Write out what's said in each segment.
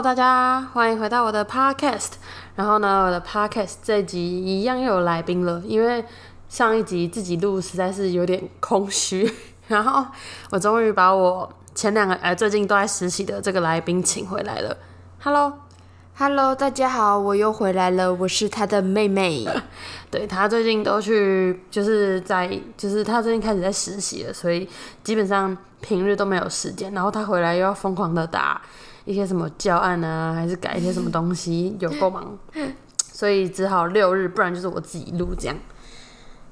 Hello，大家欢迎回到我的 Podcast。然后呢，我的 Podcast 这一集一样又有来宾了，因为上一集自己录实在是有点空虚。然后我终于把我前两个呃最近都在实习的这个来宾请回来了。Hello。Hello，大家好，我又回来了，我是他的妹妹。对他最近都去，就是在，就是他最近开始在实习了，所以基本上平日都没有时间。然后他回来又要疯狂的打一些什么教案啊，还是改一些什么东西，有够忙，所以只好六日，不然就是我自己录这样。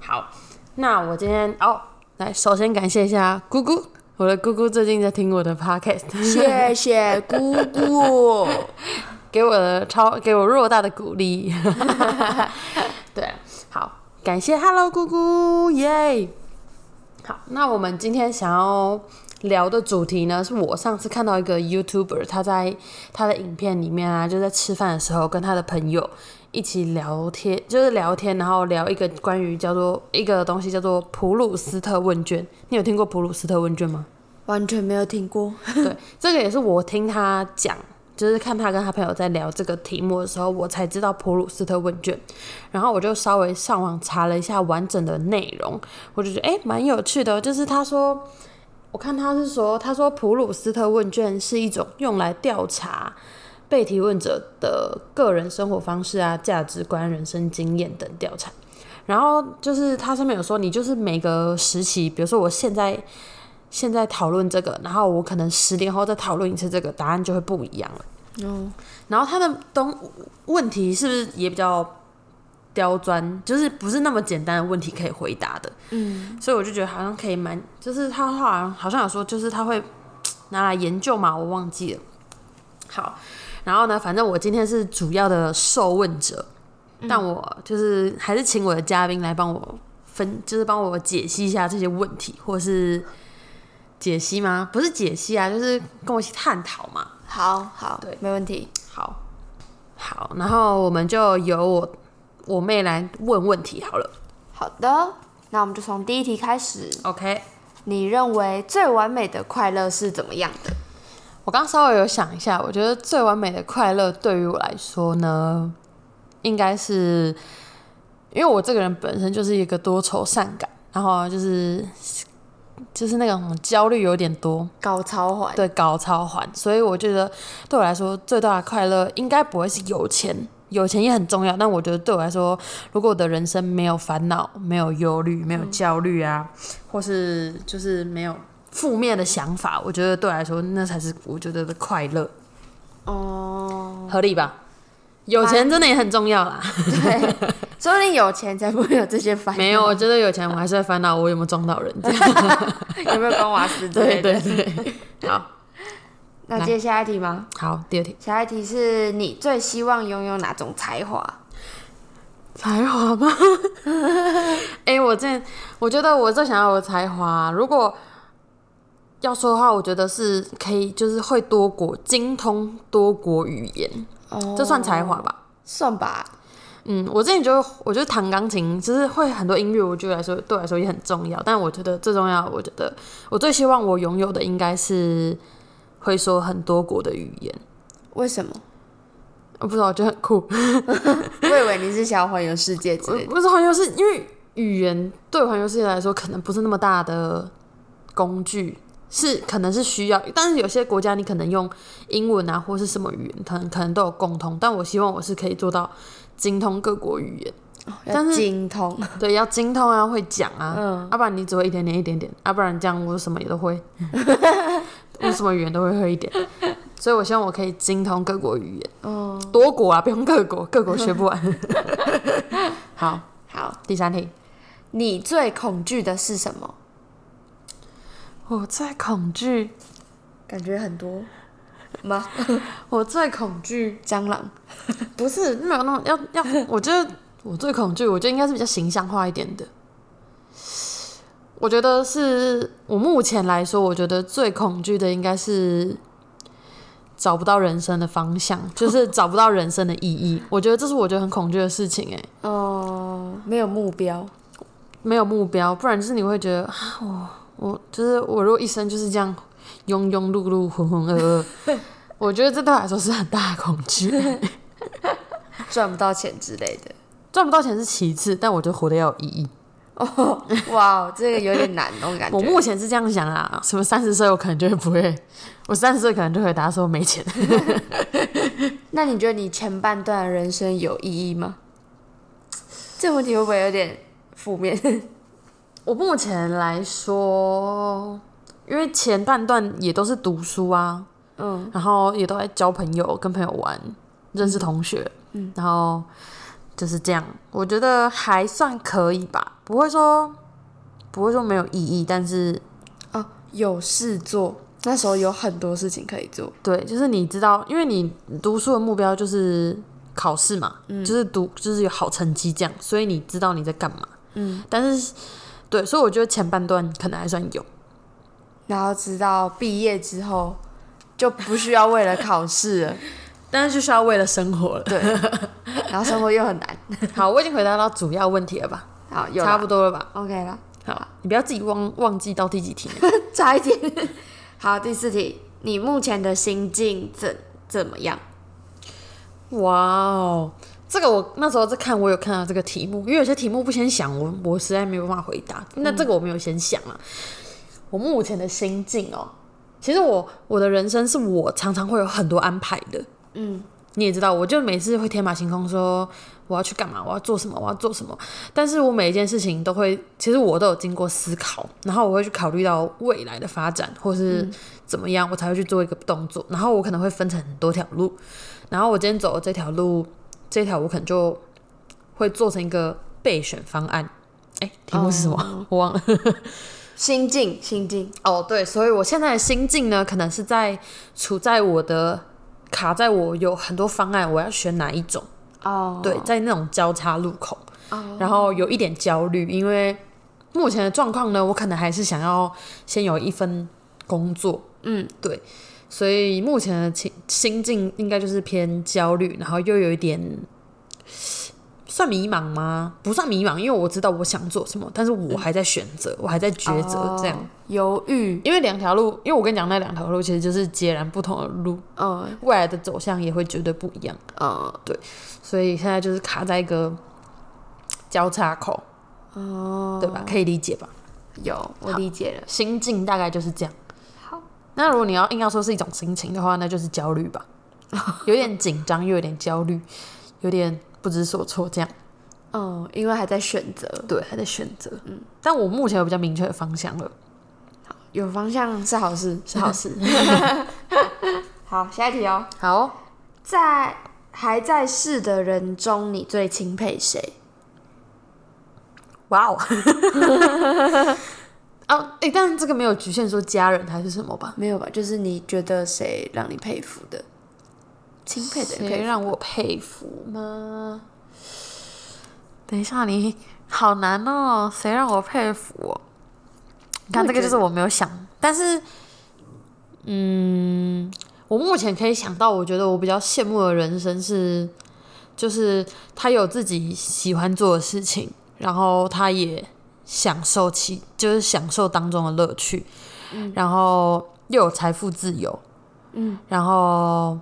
好，那我今天哦，来首先感谢一下姑姑，我的姑姑最近在听我的 podcast，谢谢姑姑。给我的超给我偌大的鼓励，对，好，感谢 Hello 姑姑，耶！好，那我们今天想要聊的主题呢，是我上次看到一个 YouTuber，他在他的影片里面啊，就在吃饭的时候跟他的朋友一起聊天，就是聊天，然后聊一个关于叫做一个东西叫做普鲁斯特问卷。你有听过普鲁斯特问卷吗？完全没有听过。对，这个也是我听他讲。就是看他跟他朋友在聊这个题目的时候，我才知道普鲁斯特问卷，然后我就稍微上网查了一下完整的内容，我就觉得诶蛮有趣的。就是他说，我看他是说，他说普鲁斯特问卷是一种用来调查被提问者的个人生活方式啊、价值观、人生经验等调查。然后就是他上面有说，你就是每个时期，比如说我现在。现在讨论这个，然后我可能十年后再讨论一次这个，答案就会不一样了。嗯，然后他的东问题是不是也比较刁钻？就是不是那么简单的问题可以回答的。嗯，所以我就觉得好像可以蛮，就是他好像好像有说，就是他会拿来研究嘛，我忘记了。好，然后呢，反正我今天是主要的受问者，但我就是还是请我的嘉宾来帮我分，就是帮我解析一下这些问题，或是。解析吗？不是解析啊，就是跟我一起探讨嘛。好好，对，没问题。好，好，然后我们就由我我妹来问问题好了。好的，那我们就从第一题开始。OK，你认为最完美的快乐是怎么样的？我刚稍微有想一下，我觉得最完美的快乐对于我来说呢，应该是因为我这个人本身就是一个多愁善感，然后就是。就是那种焦虑有点多，高超环对高超环，所以我觉得对我来说最大的快乐应该不会是有钱，有钱也很重要，但我觉得对我来说，如果我的人生没有烦恼、没有忧虑、没有焦虑啊，或是就是没有负面的想法，我觉得对我来说那才是我觉得的快乐。哦，合理吧？有钱真的也很重要啦。对。说不定有钱才不会有这些烦恼。没有，我觉得有钱我还是会烦恼，我有没有撞到人？有没有关瓦斯？对对对。好，那接下一题吗？好，第二题。下一题是你最希望拥有哪种才华？才华吗？哎，我这我觉得我最想要有才华，如果要说的话，我觉得是可以，就是会多国精通多国语言。哦，这算才华吧？算吧。嗯，我之前就我觉得弹钢琴，其实会很多音乐，我觉得来说对我来说也很重要。但我觉得最重要，我觉得我最希望我拥有的应该是会说很多国的语言。为什么？我不知道，我觉得很酷。我以为你是想要环游世界之类的。不是环游世界，因为语言对环游世界来说可能不是那么大的工具，是可能是需要。但是有些国家你可能用英文啊，或是什么语言，可能可能都有共通。但我希望我是可以做到。精通各国语言，但是精通对要精通啊，会讲啊，嗯，要不然你只会一点点一点点，要不然这样我什么也都会，我什么语言都会会一点，所以我希望我可以精通各国语言，哦，多国啊，不用各国，各国学不完。好，好，第三题，你最恐惧的是什么？我最恐惧，感觉很多。吗？我最恐惧蟑螂，不是没有那种要要，我觉得我最恐惧，我觉得应该是比较形象化一点的。我觉得是我目前来说，我觉得最恐惧的应该是找不到人生的方向，就是找不到人生的意义。我觉得这是我觉得很恐惧的事情，哎，哦，没有目标，没有目标，不然就是你会觉得啊，我我就是我如果一生就是这样。庸庸碌碌、浑浑噩噩，我觉得这对我来说是很大的恐惧。赚不到钱之类的。赚不到钱是其次，但我觉得活得要有意义。哦，哇，这个有点难，我感觉。我目前是这样想啊，什么三十岁我可能就会不会，我三十岁可能就会答说没钱。那你觉得你前半段的人生有意义吗？这个问题会不会有点负面？我目前来说，因为前半段也都是读书啊，嗯然后也都在交朋友、跟朋友玩、认识同学，嗯，然后就是这样，我觉得还算可以吧，不会说不会说没有意义，但是哦，有事做，那时候有很多事情可以做。对，就是你知道，因为你读书的目标就是考试嘛，嗯就是读就是有好成绩这样，所以你知道你在干嘛，嗯，但是对，所以我觉得前半段可能还算有。然后直到毕业之后，就不需要为了考试了。但是就需要为了生活了。对，然后生活又很难。好，我已经回答到主要问题了吧？好，有差不多多了吧？OK 了，好，你不要自己忘忘记到第几题。差一点。好，第四题，你目前的心境怎怎么样？哇哦，这个我那时候在看，我有看到这个题目，因为有些题目不先想，我我实在没有办法回答。那这个我没有先想啊。我目前的心境哦，其实我我的人生是我常常会有很多安排的。嗯，你也知道，我就每次会天马行空说我要去干嘛，我要做什么，我要做什么。但是我每一件事情都会，其实我都有经过思考，然后我会去考虑到未来的发展，或是怎么样，我才会去做一个动作。然后我可能会分成很多条路，然后我今天走的这条路，这条我可能就会做成一个备选方案。哎，题目是什么？我忘了。心境，心境。哦，对，所以我现在的心境呢，可能是在处在我的卡在我有很多方案，我要选哪一种？哦，对，在那种交叉路口，哦，然后有一点焦虑，因为目前的状况呢，我可能还是想要先有一份工作，嗯，对，所以目前的情心境应该就是偏焦虑，然后又有一点算迷茫吗？不算迷茫，因为我知道我想做什么，但是我还在选择，我还在抉择，这样。哦犹豫。因为两条路，因为我跟你讲，那两条路其实就是截然不同的路，嗯未来的走向也会绝对不一样，嗯所以现在就是卡在一个交叉口，哦，对吧？可以理解吧？有，我理解了。心境大概就是这样。好，那如果你要硬要说是一种心情的话，那就是焦虑吧，有点紧张，又有点焦虑，有点不知所措，这样。嗯，因为还在选择，对，还在选择。嗯，但我目前有比较明确的方向了，有方向是好事，是好事。好，下一题哦，好，在还在世的人中，你最钦佩谁？哇哦！啊，哎、但是这个没有局限说家人还是什么吧？没有吧？就是你觉得谁让你佩服的？钦佩的谁佩服让我佩服吗？等一下，你好难哦，谁让我佩服哦？你看，这个就是我没有想，但是，嗯，我目前可以想到，我觉得我比较羡慕的人生是，就是他有自己喜欢做的事情，然后他也享受其就是享受当中的乐趣，然后又有财富自由，嗯，然后，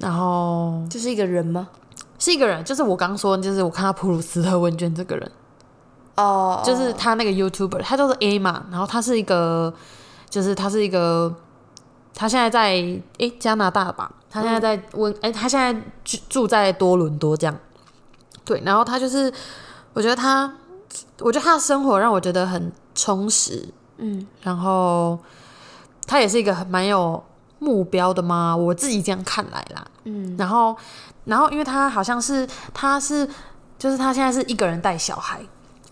然后就是一个人吗？是一个人，就是我刚说，就是我看到普鲁斯特问卷这个人，哦，就是他那个 YouTuber，他叫做 A 嘛，然后他是一个，就是他是一个，他现在在诶、加拿大吧，他现在在温诶、他现在住住在多伦多这样，对，然后他就是，我觉得他，我觉得他的生活让我觉得很充实，嗯。然后他也是一个很蛮有目标的吗，我自己这样看来啦，嗯。然后，然后因为他好像是他是就是他现在是一个人带小孩，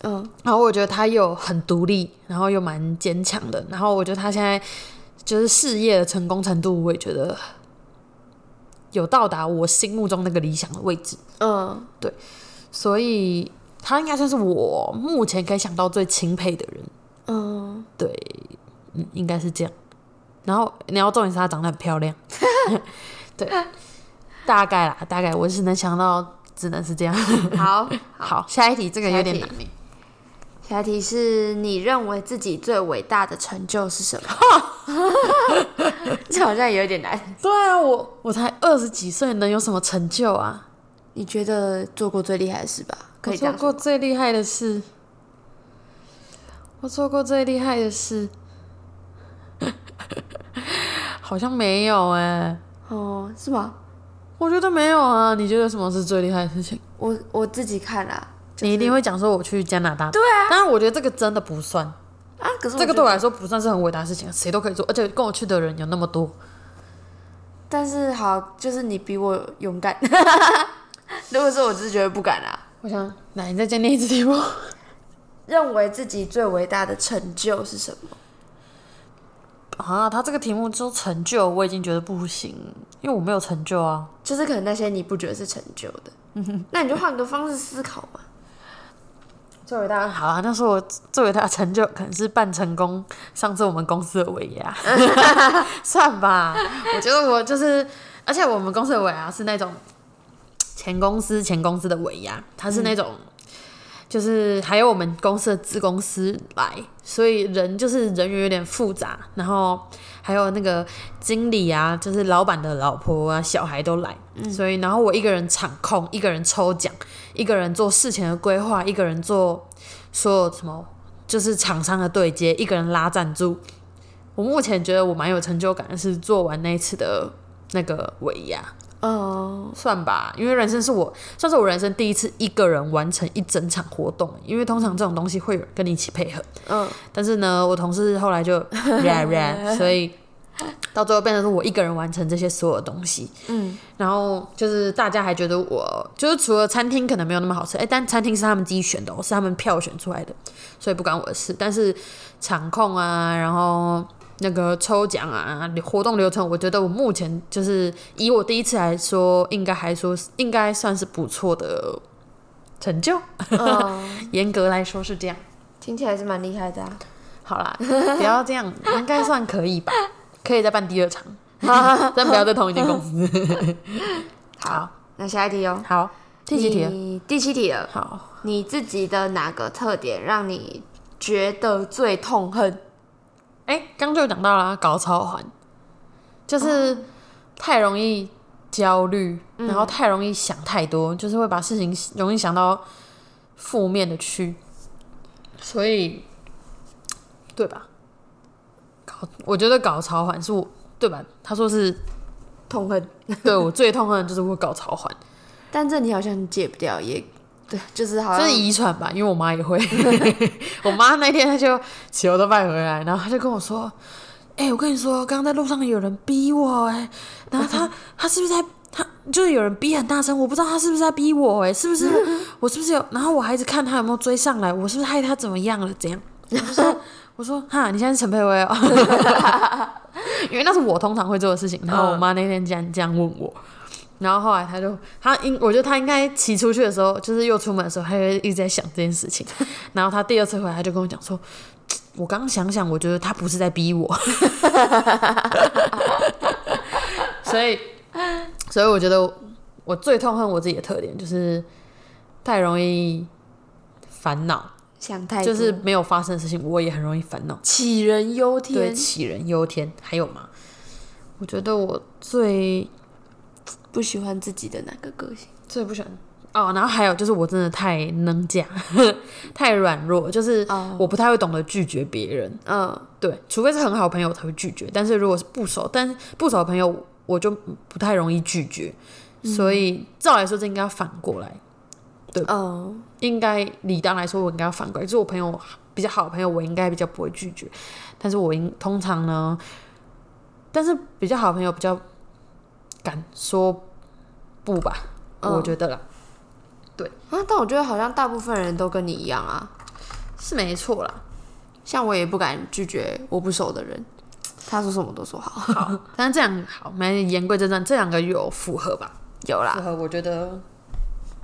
嗯。然后我觉得他又很独立，然后又蛮坚强的，然后我觉得他现在就是事业的成功程度，我也觉得有到达我心目中那个理想的位置，嗯，对所以他应该算是我目前可以想到最钦佩的人，嗯，对，嗯，应该是这样。然后你要重点是她长得很漂亮，对，大概啦，大概我只能想到，只能是这样。好，好，下一题这个有点难下一题是你认为自己最伟大的成就是什么？这好像有点难。对啊，我我才二十几岁，能有什么成就啊？你觉得做过最厉害的事吧？可以。做过最厉害的事，我做过最厉害的事，好像没有哎、哦，是吗？我觉得没有啊。你觉得什么是最厉害的事情？我我自己看啦，就是你一定会讲说我去加拿大。对啊，当然我觉得这个真的不算，啊，可是这个对我来说不算是很伟大的事情，谁都可以做，而且跟我去的人有那么多。但是好，就是你比我勇敢。如果说我只是觉得不敢啊，我想，那，你再再念一次题目。认为自己最伟大的成就是什么？啊，他这个题目就成就，我已经觉得不行，因为我没有成就啊。就是可能那些你不觉得是成就的，那你就换个方式思考嘛。最伟大的好啊，那时候我最伟大的成就可能是半成功上次我们公司的尾牙，算吧。我觉得我就是，而且我们公司的尾牙是那种前公司前公司的尾牙，它是那种。就是还有我们公司的子公司来，所以人就是人员有点复杂，然后还有那个经理啊，就是老板的老婆啊、小孩都来，所以然后我一个人场控，一个人抽奖，一个人做事前的规划，一个人做所有什么就是厂商的对接，一个人拉赞助。我目前觉得我蛮有成就感的是做完那一次的那个尾牙，哦，算吧，因为人生是我算是我人生第一次一个人完成一整场活动，因为通常这种东西会有人跟你一起配合，嗯，但是呢，我同事后来就 ran ran，所以到最后变成是我一个人完成这些所有东西。嗯，然后就是大家还觉得我就是除了餐厅可能没有那么好吃，哎，但餐厅是他们自己选的、哦，是他们票选出来的，所以不关我的事。但是场控啊，然后那个抽奖啊，活动流程，我觉得我目前就是以我第一次来说，应该还说是应该算是不错的成就。哦，严格来说是这样。听起来是蛮厉害的啊。好啦，不要这样，应该算可以吧？可以再办第二场，但不要在同一间公司。好，那下一题哦，好，第几题了？第七题了。好，你自己的哪个特点让你觉得最痛恨？哎、刚就有讲到啦，搞超环，就是太容易焦虑，然后太容易想太多，就是会把事情容易想到负面的去，所以，对吧？搞，我觉得搞超环是我对吧？他说是痛恨，对我最痛恨的就是我搞超环。但这你好像戒不掉，也对，就是好像这是遗传吧，因为我妈也会。我妈那天她就球都拜回来，然后她就跟我说：“哎、我跟你说，刚刚在路上有人逼我、哎，然后他他是不是在他就是有人逼很大声，我不知道他是不是在逼我、哎，是不是 我是不是有？然后我还一直看他有没有追上来，我是不是害他怎么样了？怎样？”我说：“我说哈，你现在是陈佩薇哦，因为那是我通常会做的事情。”然后我妈那天竟然这样问我。然后后来他就他应我觉得他应该骑出去的时候，就是又出门的时候，他就一直在想这件事情。然后他第二次回来，他就跟我讲说：“ 我刚刚想想，我觉得他不是在逼我。”所以，所以我觉得我最痛恨我自己的特点就是太容易烦恼，想太多，就是没有发生的事情，我也很容易烦恼。杞人忧天对，天，杞人忧天。还有吗？我觉得我最不喜欢自己的哪个个性？最不喜欢哦，然后还有就是我真的太能讲，太软弱，就是哦。我不太会懂得拒绝别人。嗯，对，除非是很好朋友才会拒绝，但是如果是不熟，但是不熟的朋友我就不太容易拒绝。所以照来说，这应该要反过来，对，嗯，应该理当来说，我应该要反过来，就是我朋友比较好的朋友，我应该比较不会拒绝，但是我应通常呢，但是比较好的朋友比较敢说不吧，嗯。我觉得啦。啊，但我觉得好像大部分人都跟你一样啊，是没错啦，像我也不敢拒绝我不熟的人，他说什么都说好，好，但是这样好，我们言归正传，这两个有符合吧？有啦，符合，我觉得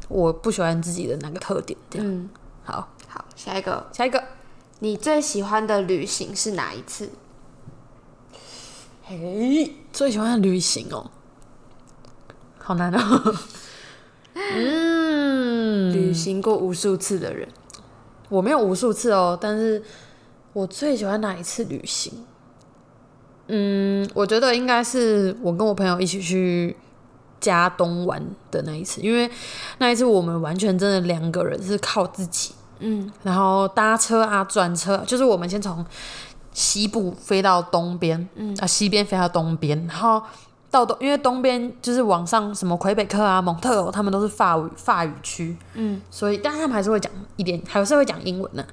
我不喜欢自己的那个特点，这样。嗯，好，好，下一个，下一个，你最喜欢的旅行是哪一次？嘿，最喜欢的旅行哦，好难哦。嗯，旅行过无数次的人，我没有无数次哦，但是我最喜欢哪一次旅行？嗯，我觉得应该是我跟我朋友一起去加东玩的那一次，因为那一次我们完全真的两个人是靠自己，嗯，然后搭车啊、转车，就是我们先从西部飞到东边，嗯。啊，西边飞到东边，然后到东，因为东边就是往上什么魁北克啊、蒙特楼，他们都是法语法语区，嗯，所以但他们还是会讲一点，还是会讲英文的。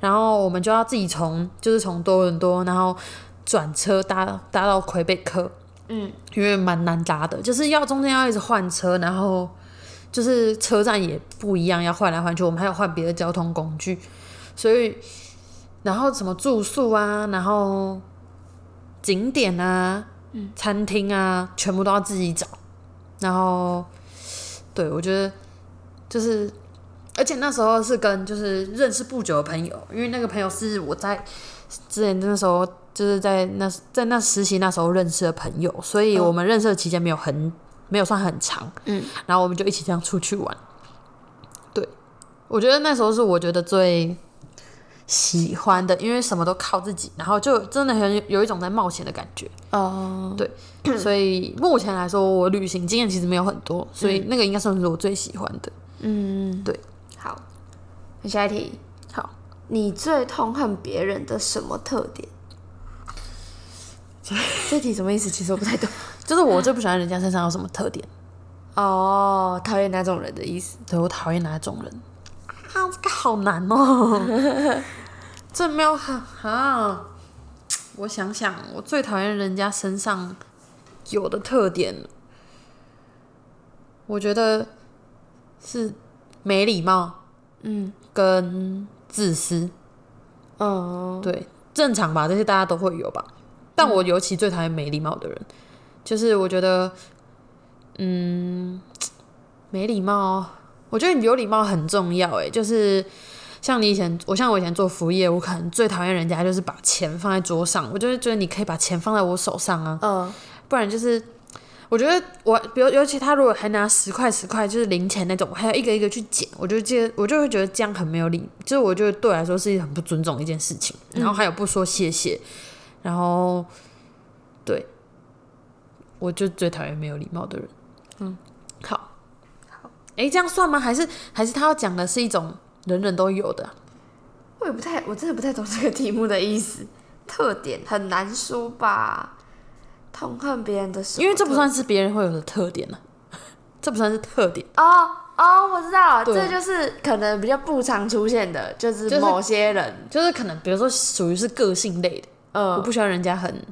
然后我们就要自己从就是从多伦多，然后转车搭搭到魁北克，嗯，因为蛮难搭的，就是要中间要一直换车，然后就是车站也不一样，要换来换去，我们还要换别的交通工具，所以然后什么住宿啊，然后景点啊，餐厅啊，全部都要自己找，然后对我觉得就是。而且那时候是跟就是认识不久的朋友，因为那个朋友是我在之前那时候就是在那在那实习那时候认识的朋友，所以我们认识的期间没有很没有算很长，嗯，然后我们就一起这样出去玩。对，我觉得那时候是我觉得最喜欢的，因为什么都靠自己，然后就真的很有一种在冒险的感觉。哦，对 所以目前来说，我旅行经验其实没有很多，所以那个应该算是我最喜欢的。嗯，对，好，那下一题，好，你最痛恨别人的什么特点？这题什么意思？其实我不太懂。就是我最不喜欢人家身上有什么特点。哦，讨厌哪种人的意思？对我讨厌哪种人啊？这个好难哦，这没有很啊。我想想，我最讨厌人家身上有的特点，我觉得是没礼貌嗯跟自私。嗯，对，正常吧，这些大家都会有吧。但我尤其最讨厌没礼貌的人，就是我觉得，嗯，没礼貌，我觉得你有礼貌很重要。诶，就是像你以前，我像我以前做服务业，我可能最讨厌人家就是把钱放在桌上，我就是觉得你可以把钱放在我手上啊，嗯不然就是。我觉得我，比如尤其他如果还拿十块十块就是零钱那种，我还要一个一个去捡，我就觉得我就会觉得这样很没有礼，就是我觉得对我来说是一个很不尊重一件事情。然后还有不说谢谢，然后对，我就最讨厌没有礼貌的人。嗯，好，好，哎，这样算吗？还是还是他要讲的是一种人人都有的啊、我也不太，我真的不太懂这个题目的意思。特点很难说吧？痛恨别人的时候？因为这不算是别人会有的特点呢、这不算是特点。哦哦，我知道了，这就是可能比较不常出现的，就是某些人，就是可能，比如说属于是个性类的，我嗯，不喜欢人家很，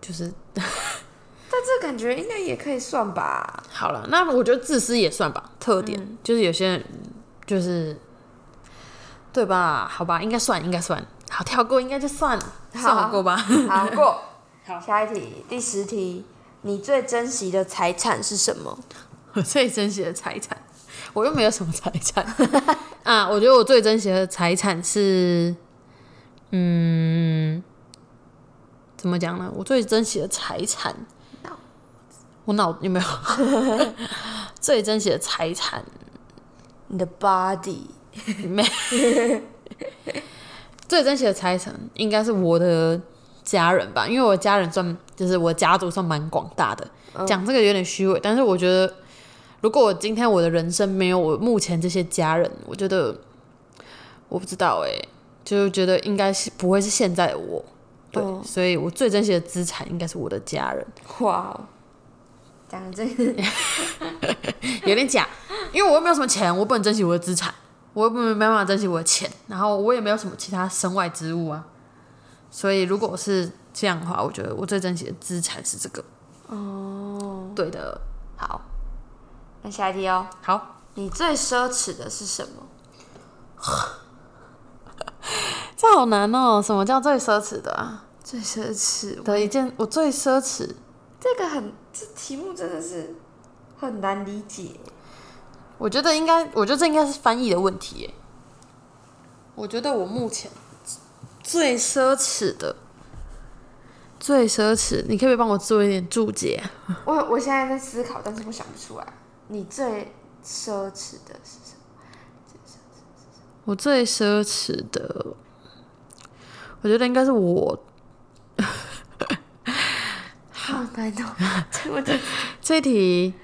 就是 但这感觉应该也可以算吧？好了。那我觉得自私也算吧，特点、嗯就是有些人就是，对吧？好吧，应该算，应该算。好，跳过应该就算了，算我过吧。好过，好下一题，第十题，你最珍惜的财产是什么？我最珍惜的财产，我又没有什么财产 啊。我觉得我最珍惜的财产是，嗯，怎么讲呢？我最珍惜的财产，我脑有没有最珍惜的财产？你的 body，没，最珍惜的财产应该是我的家人吧，因为我家人算就是我家族算蛮广大的。讲这个有点虚伪，但是我觉得，如果我今天我的人生没有我目前这些家人，我觉得我不知道哎、就觉得应该是不会是现在的我。对，嗯所以我最珍惜的资产应该是我的家人，哇，讲这个，有点假，因为我又没有什么钱，我不能珍惜我的资产，我又没没办法珍惜我的钱，然后我也没有什么其他身外之物啊，所以如果是这样的话，我觉得我最珍惜的资产是这个。哦，对的，好，那下一题哦，好，你最奢侈的是什么？这好难哦，什么叫最奢侈的啊？最奢侈，的一件，我最奢侈，这个很，这题目真的是很难理解。我觉得应该，我觉得这应该是翻译的问题耶。我觉得我目前最奢侈的，最奢侈，你可不可以帮我做一点注解？我我现在在思考，但是我想不出来。你最奢侈的是什么？我最奢侈的，我觉得应该是我好难哦，这个问题这一题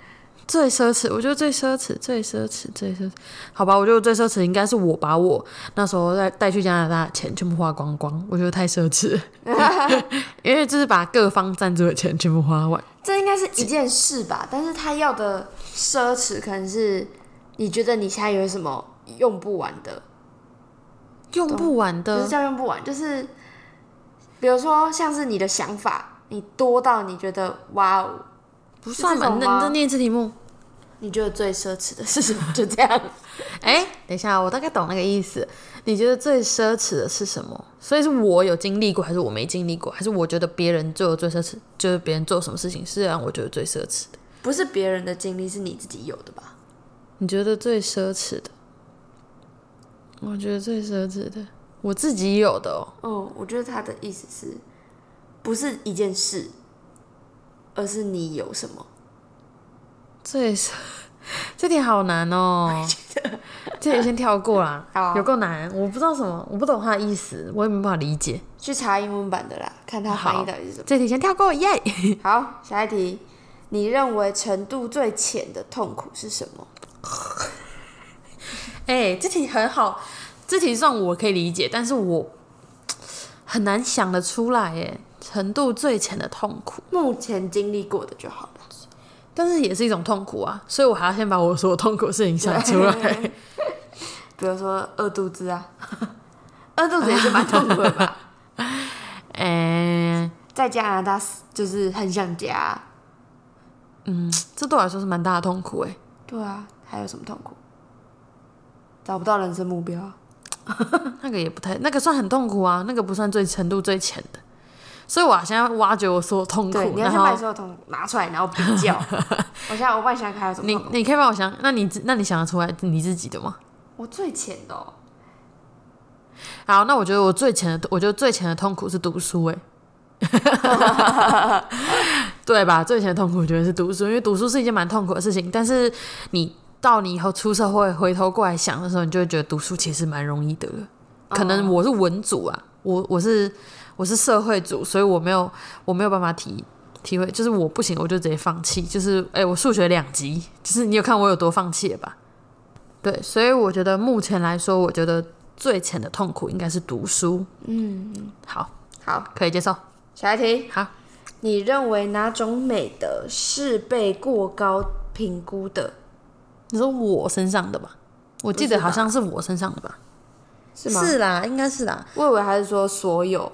最奢侈，我觉得最奢侈、最奢侈、最奢侈，好吧，我觉得最奢侈应该是我把我那时候带带去加拿大的钱全部花光光，我觉得太奢侈了，因为就是把各方赞助的钱全部花完。这应该是一件事吧，但是他要的奢侈可能是你觉得你现在有什么用不完的，用不完的不是，叫用不完，就是比如说像是你的想法，你多到你觉得哇哦，不算吧？那你再念一次题目。你觉得最奢侈的是什么？就这样。哎、等一下，我大概懂那个意思。你觉得最奢侈的是什么？所以是我有经历过，还是我没经历过？还是我觉得别人做的最奢侈，就是别人做什么事情是让我觉得最奢侈的？不是别人的经历，是你自己有的吧？你觉得最奢侈的？我觉得最奢侈的，我自己有的哦。哦，我觉得他的意思是，不是一件事，而是你有什么。这也是，这题好难哦。这题先跳过啦 好，有够难，我不知道什么，我不懂他的意思，我也没办法理解。去查英文版的啦，看他翻译到底是什么。这题先跳过，耶、好，下一题，你认为程度最浅的痛苦是什么？哎、这题很好，这题算我可以理解，但是我很难想得出来，哎，程度最浅的痛苦，目前经历过的就好了。但是也是一种痛苦啊，所以我还要先把我所有痛苦的事情想出来。比如说饿肚子啊，饿肚子也是蛮痛苦的吧？哎、在加拿大就是很想家。嗯这对我来说是蛮大的痛苦，哎，对啊，还有什么痛苦？找不到人生目标。那个也不太，那个算很痛苦啊，那个不算最程度最浅的。所以我现在挖掘我所有痛苦对，，你要然先把所有痛苦拿出来，然后比较。我现在，我帮你想想看还有什么你。你可以帮我想，那你自那你想得出来你自己的吗？我最浅的、哦，好，那我觉得我最浅的，我觉得最浅的痛苦是读书、欸，对吧？最浅的痛苦，我觉得是读书，因为读书是一件蛮痛苦的事情。但是你到你以后出社会，回头过来想的时候，你就会觉得读书其实蛮容易的了。可能我是文组啊，我我是我是社会组，所以我没有我没有办法体体会，就是我不行，我就直接放弃。就是哎、我数学两级，就是你有看我有多放弃了吧？对，所以我觉得目前来说，我觉得最浅的痛苦应该是读书。嗯，好，好，可以接受。下一题，好，你认为哪种美德是被过高评估的？你说我身上的吧？我记得好像是我身上的吧？是吗？是啦，应该是啦。我以为还是说所有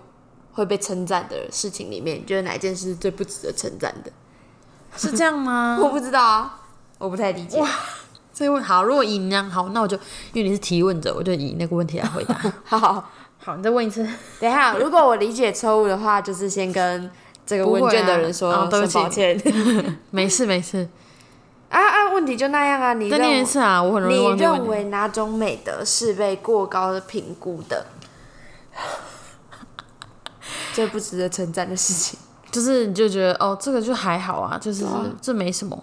会被称赞的事情里面，你觉得哪一件事是最不值得称赞的？是这样吗？我不知道啊，我不太理解。这问好，如果以你那样好，那我就因为你是提问者，我就以那个问题来回答。好，好好，你再问一次。等一下，如果我理解错误的话，就是先跟这个问卷的人说啊不声起抱歉。没事没事，啊啊，问题就那样啊，你再念一次啊，我很容易你。认为哪种美德是被过高的评估的？最不值得称赞的事情，就是你就觉得哦，这个就还好啊，就是、啊这没什么，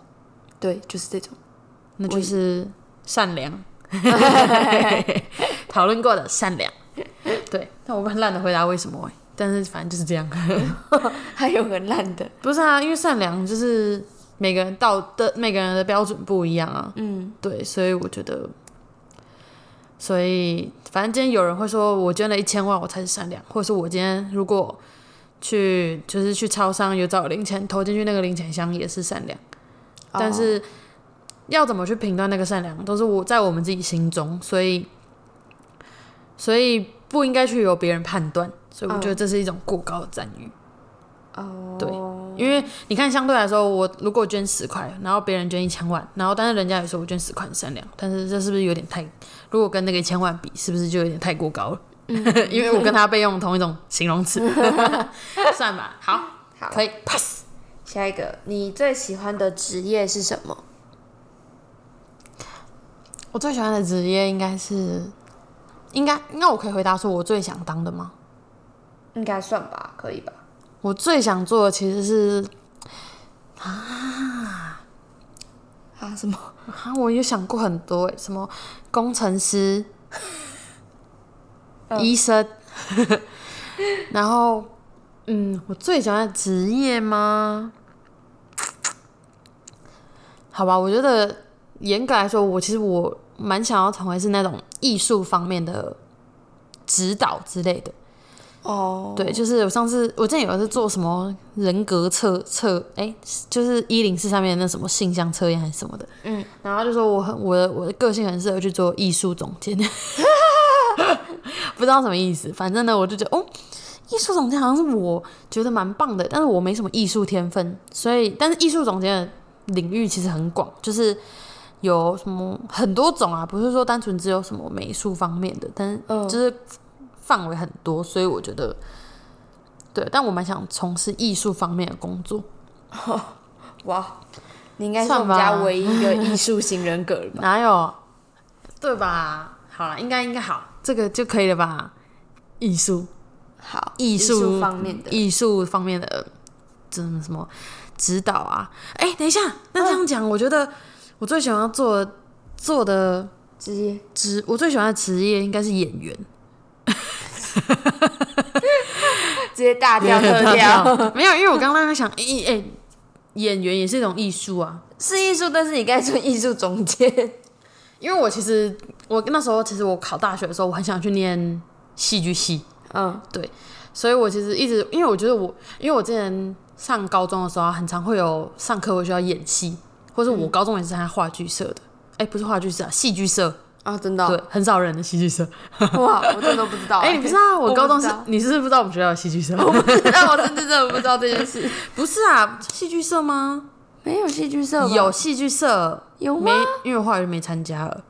对，就是这种。那就是善良。讨论过的善良，对。但我很懒得回答为什么、欸，但是反正就是这样。还有很烂的，不是啊，因为善良就是每个人道的每个人的标准不一样啊。嗯，对，所以我觉得，所以反正今天有人会说我捐了一千万我才是善良，或者是我今天如果去就是去超商有找零钱投进去那个零钱箱也是善良，但是要怎么去评断那个善良，都是我在我们自己心中，所以所以不应该去由别人判断，所以我觉得这是一种过高的赞誉。哦，对。因为你看，相对来说，我如果捐十块，然后别人捐一千万，然后但是人家也说我捐十块很善良，但是这是不是有点太？如果跟那个一千万比，是不是就有点太过高了？因为我跟他被用同一种形容词，算吧，好，好，可以 pass。下一个，你最喜欢的职业是什么？我最喜欢的职业应该是，应该那我可以回答说我最想当的吗？应该算吧，可以吧？我最想做的其实是啊，什么？啊，我有想过很多诶，什么工程师，医生。然后，嗯，我最喜欢的职业吗？好吧，我觉得严格来说，我其实我蛮想要成为是那种艺术方面的指导之类的。哦，对，就是我上次我之前有一次做什么人格测测，哎、就是一零四上面的那什么性向测验还是什么的，嗯，然后就说我很我的我的个性很适合去做艺术总监，不知道什么意思，反正呢我就觉得哦，艺术总监好像是我觉得蛮棒的，但是我没什么艺术天分，所以但是艺术总监的领域其实很广，就是。有什么很多种啊，不是说单纯只有什么美术方面的，但是嗯。就是范围很多，所以我觉得对，但我蛮想从事艺术方面的工作。哇，你应该是算我们家唯一一个艺术型人格了吧？哪有？对吧？好了，应该应该好，这个就可以了吧？艺术，好，艺术术方面的，艺术方面的，这什么指导啊？哎、等一下，那这样讲，我觉得我最喜欢做做的职业职，我最喜欢的职业应该是演员。直接大跳特跳，没有，因为我刚刚在想，哎、哎、演员也是一种艺术啊。是艺术，但是你刚才说艺术总监，因为我其实我那时候其实我考大学的时候，我很想去念戏剧系，嗯，对。所以我其实一直因为我觉得我因为我之前上高中的时候啊，很常会有上课会需要演戏，或者我高中也是参加话剧社的，哎、不是话剧社啊，戏剧社，啊，真的哦、对，很少人的戏剧社。哇，我真的都不知道、哎、你不知道我高中是你是不是不知道我们学校有戏剧社？我不知道，我真的真的不知道这件事。不是啊，戏剧社吗？没有戏剧社有戏剧社，有吗没？因为我后来就没参加了。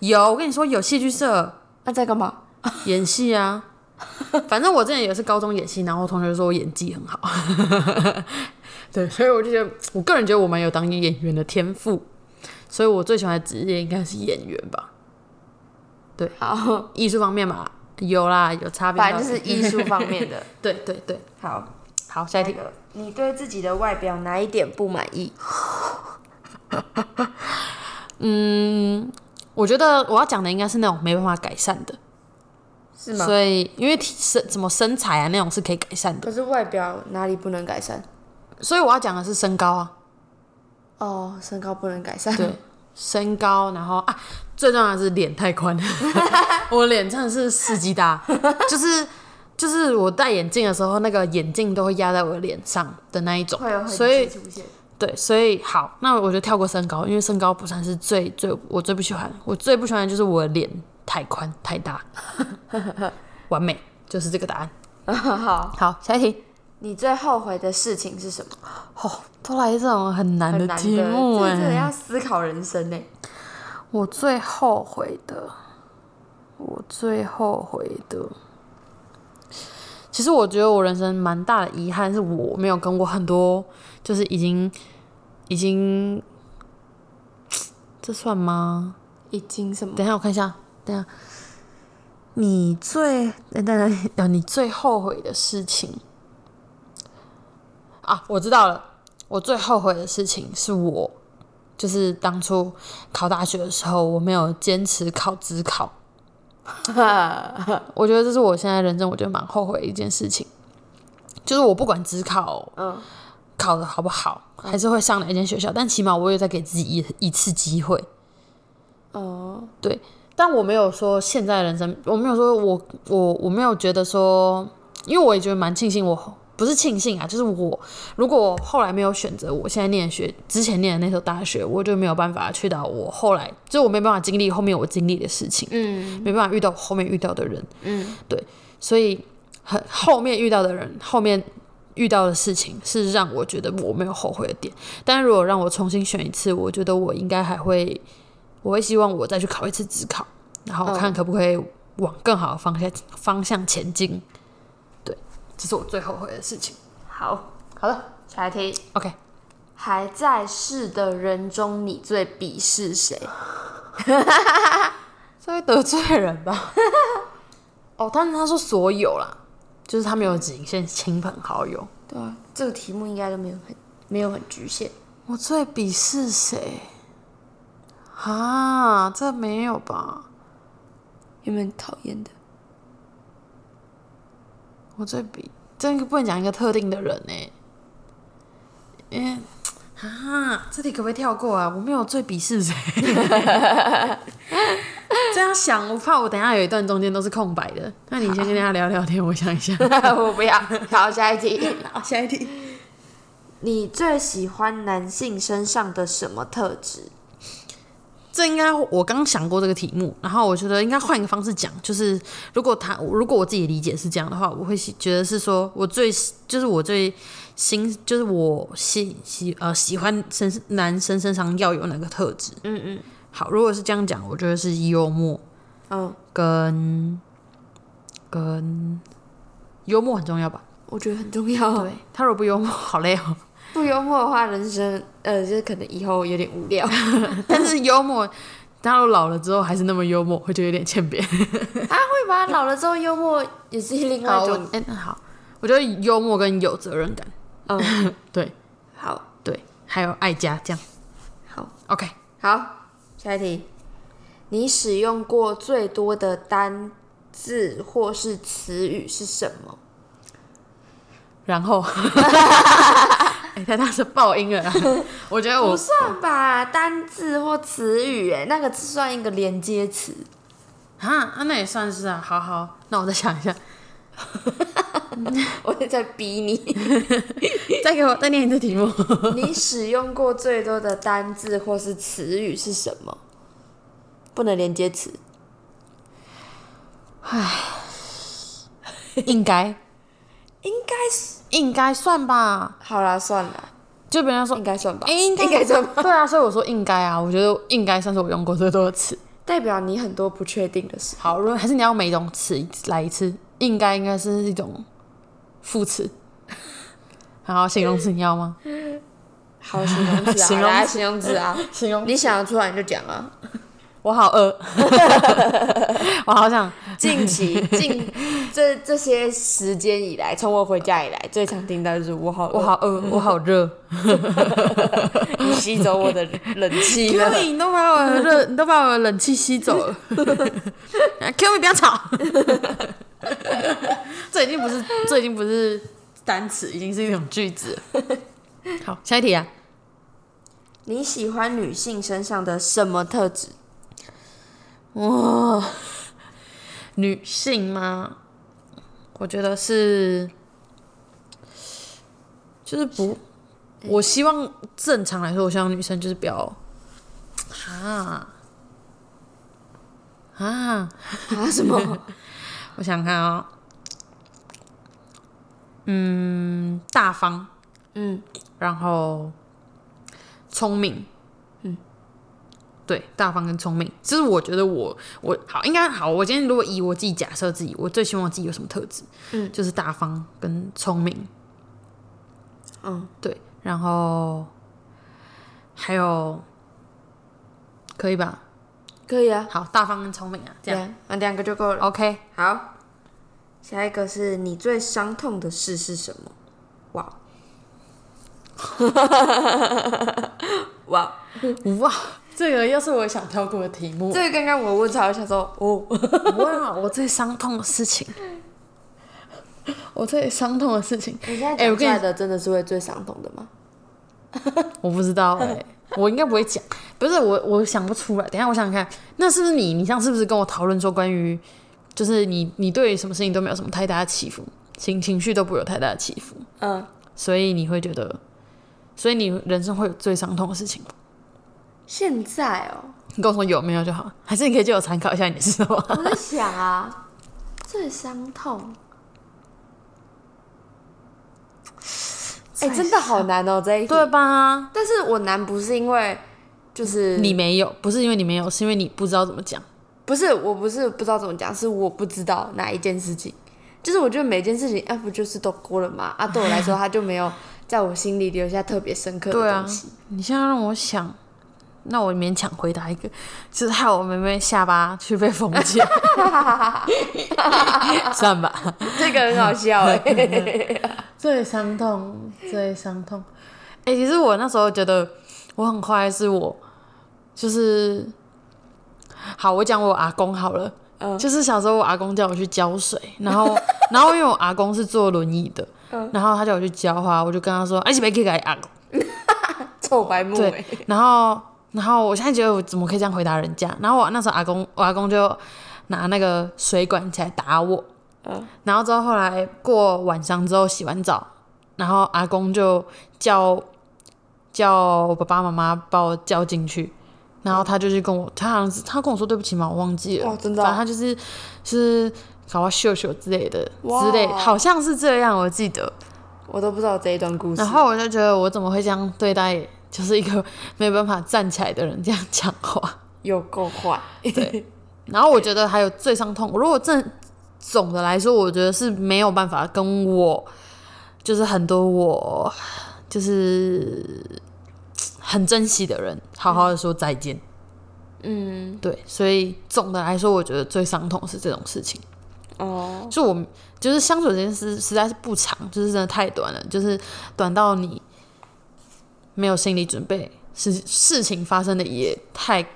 有，我跟你说有戏剧社那在干嘛？演戏啊。反正我之前也是高中演戏，然后同学说我演技很好，对，所以我就觉得，我个人觉得我蛮有当演员的天赋，所以我最喜欢的职业应该是演员吧。好，艺术方面嘛，有啦，有差别。反正就是 艺术方面的。对对对。好，好，下一题。个，你对自己的外表哪一点不满意？嗯我觉得我要讲的应该是那种没办法改善的，是吗？所以因为体身什么身材啊那种是可以改善的，可是外表哪里不能改善？所以我要讲的是身高啊，哦，身高不能改善。对，身高，然后啊，最重要的是脸太宽，我脸真的是司机大，就是就是我戴眼镜的时候，那个眼镜都会压在我的脸上的那一种会有，痕所以迹出现。对，所以好，那我就跳过身高，因为身高不算是最最我最不喜欢，我最不喜欢的就是我的脸太宽太大，完美就是这个答案。好，好，下一题。你最后悔的事情是什么？哦，都来这种很难的题目哎、真的要思考人生呢。我最后悔的，我最后悔的，其实我觉得我人生蛮大的遗憾是我没有跟我很多，就是已经已经，这算吗？已经什么？等一下我看一下，等一下，你最等等你最后悔的事情啊，我知道了，我最后悔的事情是我就是当初考大学的时候，我没有坚持考职考。我觉得这是我现在人生我觉得蛮后悔的一件事情，就是我不管职考嗯，考的好不好，还是会上哪一间学校，但起码我有在给自己一一次机会。哦，对但我没有说现在的人生，我没有说我我我没有觉得说，因为我也觉得蛮庆幸我，不是庆幸啊，就是我如果我后来没有选择我现在念的学之前念的那所大学，我就没有办法去到我后来，就我没办法经历后面我经历的事情，嗯没办法遇到我后面遇到的人，嗯，对所以很后面遇到的人，后面遇到的事情是让我觉得我没有后悔的点。但是如果让我重新选一次，我觉得我应该还会，我会希望我再去考一次职考，然后看可不可以往更好的方向方向前进。对，这是我最后悔的事情。好，好了下一题。，OK，还在世的人中，你最鄙视谁？这会得罪人吧？哦，但是他说所有啦，就是他没有仅限亲朋好友。对啊，这个题目应该都没有很没有很局限。我最鄙视谁？啊，这没有吧？有没有很讨厌的？我最鄙，这个不能讲一个特定的人呢、因为啊，这题可不可以跳过啊？我没有最鄙视谁。这样想，我怕我等一下有一段中间都是空白的。那你先跟大家聊聊天，我想一下。我不要。好，下一题。好，下一题。你最喜欢男性身上的什么特质？这应该我刚想过这个题目，然后我觉得应该换一个方式讲，就是如果他如果我自己理解是这样的话，我会喜觉得是说我最就是我最心就是我喜喜呃喜欢身男生身上要有哪个特质？嗯嗯好，如果是这样讲，我觉得是幽默嗯，跟跟幽默很重要吧？我觉得很重要。对，他如果不幽默，好累哦。不幽默的话，人生呃，就是可能以后有点无聊。但是幽默，当我老了之后还是那么幽默，会觉得有点欠扁。啊会吧？老了之后幽默也是另外，一种。我哎、那好，我觉得幽默跟有责任感，嗯，对好，对，还有爱家这样。好，OK，好，下一题。你使用过最多的单字或是词语是什么？然后，哎、太大声爆音了啦。我觉得我不算吧，单字或词语，哎，那个算一个连接词。啊啊，那也算是啊。好好，那我再想一下，我也在逼你。再给我再念一次题目。你使用过最多的单字或是词语是什么？不能连接词。唉应该应该是应该算吧。好啦，算了，就别人说应，该算吧。哎、应该算吧，对啊，所以我说应该啊。我觉得应该算是我用过最多的词。代表你很多不确定的事。好，如果还是你要每种词来一次，应该应该是一种副词。好，形容词你要吗？好，形容词啊，形容词来形容词啊，形容你想得出来你就讲啊。我好饿，我好想近期近 这这些时间以来，从我回家以来，最常听到就是我好我好饿，我好热。你吸走我的冷气了。Q 你都把我的热，你都把我的冷气吸走了。Q 你不要吵，这已经不是这已经不是单词，已经是一种句子。好，下一题啊。你喜欢女性身上的什么特质？哇，女性吗？我觉得是，就是不，我希望正常来说，我希望女生就是不要，啊啊，啊什么？我想想看哦，嗯，大方，嗯，然后聪明，嗯，对，大方跟聪明，这是我觉得我我好应该好。我今天如果以我自己假设自己，我最希望自己有什么特质，嗯，就是大方跟聪明，嗯，对，然后还有可以吧？可以啊，好，大方跟聪明啊，这样对啊，啊两个就够了。OK。好，下一个是你最伤痛的事是什么？哇，哇，哇，这个又是我想跳过的题目。这个刚刚我问超，我想说哦，哇，我最伤痛的事情，我最伤痛的事情，你现在哎我跟你讲出来的真的是会最伤痛的吗？我不知道哎、我应该不会讲，不是我，我想不出来。等一下我想想看，那是不是你？你上次是不是跟我讨论说关于，就是你你对什么事情都没有什么太大的起伏，情情绪都不会有太大的起伏，嗯，所以你会觉得，所以你人生会有最伤痛的事情吗？现在哦，你跟我说有没有就好，还是你可以借我参考一下你是什么？我在想啊，最伤痛。哎、真的好难哦，这一题。对吧？但是我难不是因为就是你没有，不是因为你没有，是因为你不知道怎么讲。不是我不是不知道怎么讲，是我不知道哪一件事情。就是我觉得每件事情啊，不就是都过了嘛？啊，对我来说，他就没有在我心里留下特别深刻对啊的东西。，你现在让我想，那我勉强回答一个，就是害我妹妹下巴去被缝起来，算吧。这个很好笑哎、最伤痛，最伤痛。哎、其实我那时候觉得我很坏，是我就是好，我讲我阿公好了。嗯就是小时候我阿公叫我去浇水，然后然后因为我阿公是坐轮椅的，嗯然后他叫我去浇花，我就跟他说：“哎，是别给阿公。臭白目哎对，然后然后我现在觉得我怎么可以这样回答人家？然后我那时候阿公我阿公就拿那个水管起来打我，嗯然后之后后来过晚上之后洗完澡，然后阿公就叫叫我爸爸妈妈把我叫进去，然后他就去跟我，他好像是他跟我说对不起嘛，我忘记了，哦真的哦反正他就是是搞我秀秀之类的之类，好像是这样，我记得。我都不知道这一段故事。然后我就觉得我怎么会这样对待，就是一个 没有办法站起来的人这样讲话。有够坏，对，然后我觉得还有最伤痛，如果正总的来说，我觉得是没有办法跟我，就是很多我就是 很珍惜的人好好的说再见。嗯，对，所以总的来说，我觉得最伤痛是这种事情。哦，就我们就是相处的时间是实在是不长，就是真的太短了，就是短到你没有心理准备，事事情发生的也太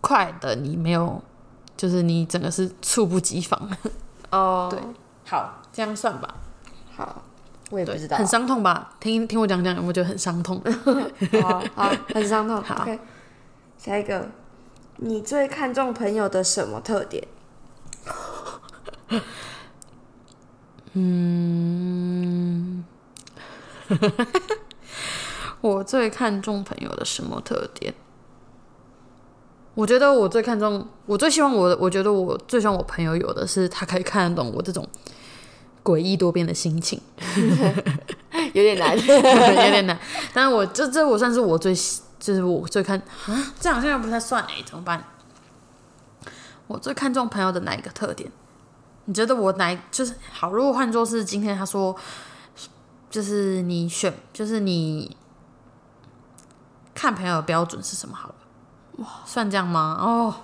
快的，你没有，就是你整个是猝不及防。哦，对，好，这样算吧。好，我也不知，道，很伤痛吧？听听我讲讲，有没有觉得很伤痛？好 好，很伤痛。好下一个，你最看重朋友的什么特点？我最看重朋友的什么特点？我觉得我最看重，我最希望我的，我觉得我最希望我朋友有的是，他可以看得懂我这种诡异多变的心情，有点难。有点难。但是我这这我算是我最，就是我最看啊，这样好像又不太算哎、怎么办？我最看重朋友的哪一个特点？你觉得我哪就是好？如果换作是今天他说，就是你选，就是你看朋友的标准是什么？好了，哇，算这样吗？哦，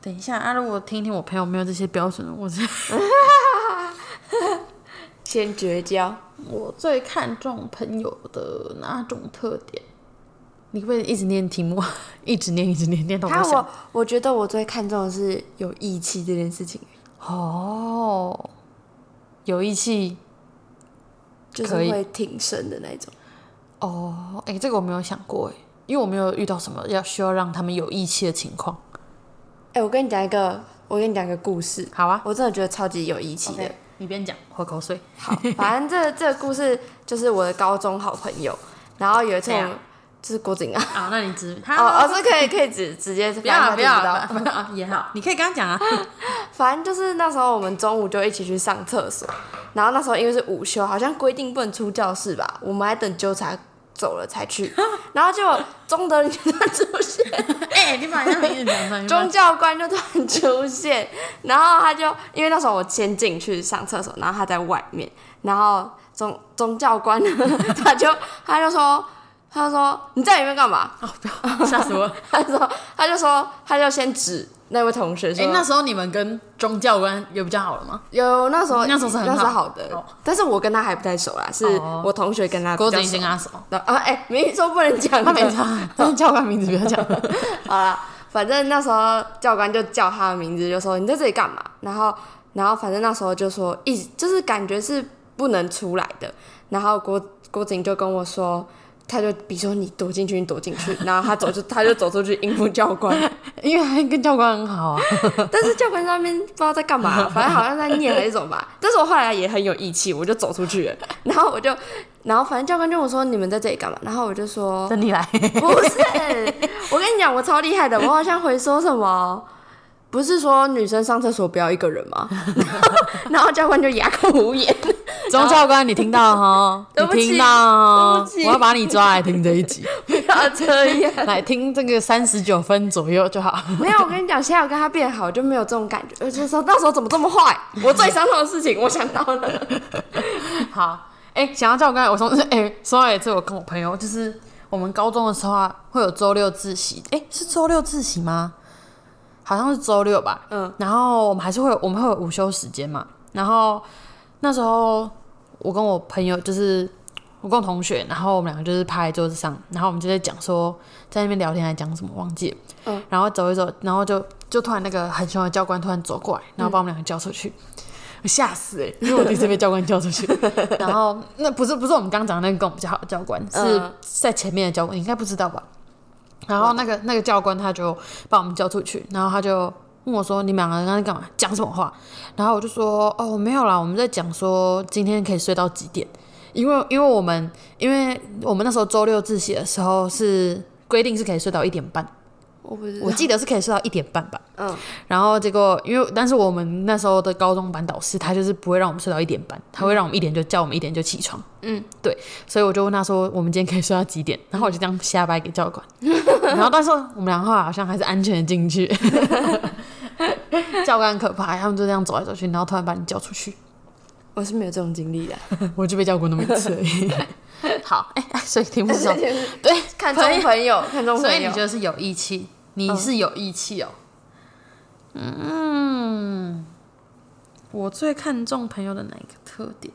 等一下啊！如果听一听我朋友没有这些标准，我是 先绝交。我最看重朋友的哪种特点？你可不可以一直念题目，一直念，一直念，念到我我觉得我最看重的是有义气这件事情，哦，有义气就是会挺身的那种。哦，哎、这个我没有想过哎，因为我没有遇到什么要需要让他们有义气的情况。哎、我跟你讲一个，我跟你讲一个故事，好啊，我真的觉得超级有义气的。你边讲，喝口水。好，反正这这个故事就是我的高中好朋友，然后有一次就是郭靖啊，啊，那你直 哦哦，是可以 可以直直接不要不要 也好，你可以跟他讲啊。反正就是那时候我们中午就一起去上厕所，然后那时候因为是午休，好像规定不能出教室吧，我们还等纠察走了才去，然后结果钟德林就突然出现，哎、你把人家名字讲出来。钟 教官就突然出现，然后他就因为那时候我先进去上厕所，然后他在外面，然后钟钟教官呢，他就他就说。他就说你在里面干嘛？哦，不要吓死我了！他就说他就说他就先指那位同学说，哎、那时候你们跟钟教官有比较好了吗？有那时候那时候是很好的，哦但是我跟他还不太熟啦，是哦我同学跟他郭子较熟已经跟他熟，那啊哎，明明说不能讲，他没讲，但是教官名字不要讲。好了，反正那时候教官就叫他的名字，就说你在这里干嘛？然后然后反正那时候就说一直就是感觉是不能出来的，然后郭郭子莹就跟我说。他就比如说你躲进去，你躲进去，然后他走就他就走出去应付教官，因为他跟教官很好啊。但是教官在那边不知道在干嘛，反正好像在念还是什么吧。但是我后来也很有义气，我就走出去了，然后我就，然后反正教官就问我说你们在这里干嘛？然后我就说等你来，不是，我跟你讲我超厉害的，我好像回说什么。不是说女生上厕所不要一个人吗？然后教官就哑口无言。钟教官，你听到哈？对不起你听到我要把你抓来听这一集，不要这样。来听这个三十九分左右就好。没有，我跟你讲，现在我跟他变好，就没有这种感觉。我就说那时候怎么这么坏？我最伤痛的事情，我想到了。好，哎、想要教官，我从哎、说到一次，我跟我朋友就是我们高中的时候啊，会有周六自习，哎、是周六自习吗？好像是周六吧。嗯，然后我们还是会有我们会有午休时间嘛。然后那时候我跟我朋友就是我跟我同学，然后我们两个就是趴在桌子上，然后我们就在讲说在那边聊天，还讲什么忘记了。嗯，然后走一走，然后就就突然那个很凶的教官突然走过来，然后把我们两个叫出去，我吓死哎、因为我第一次被教官叫出去。然后那不是不是我们刚讲的那个跟我们比较好的教官，是嗯在前面的教官，你应该不知道吧？然后那个那个教官他就把我们叫出去，然后他就问我说：“你们两个刚才干嘛？讲什么话？”然后我就说：“哦，没有啦，我们在讲说今天可以睡到几点。”因为 因为我们因为我们那时候周六自习的时候是规定是可以睡到一点半，我不知道我记得是可以睡到一点半吧。嗯，然后结果因为但是我们那时候的高中班导师他就是不会让我们睡到一点半，他会让我们一点就叫我们一点就起床。嗯，对，所以我就问他说我们今天可以睡到几点，然后我就这样瞎掰给教官，然后但是我们两个好像还是安全的进去。教官很可怕，他们就这样走来走去，然后突然把你叫出去，我是没有这种经历的。我就被叫过那么一次而已。好，哎、哎 所以题目是什么？对，看中朋友，看中所以你觉。得是有义气？你是有义气哦。嗯，我最看重朋友的哪一个特点？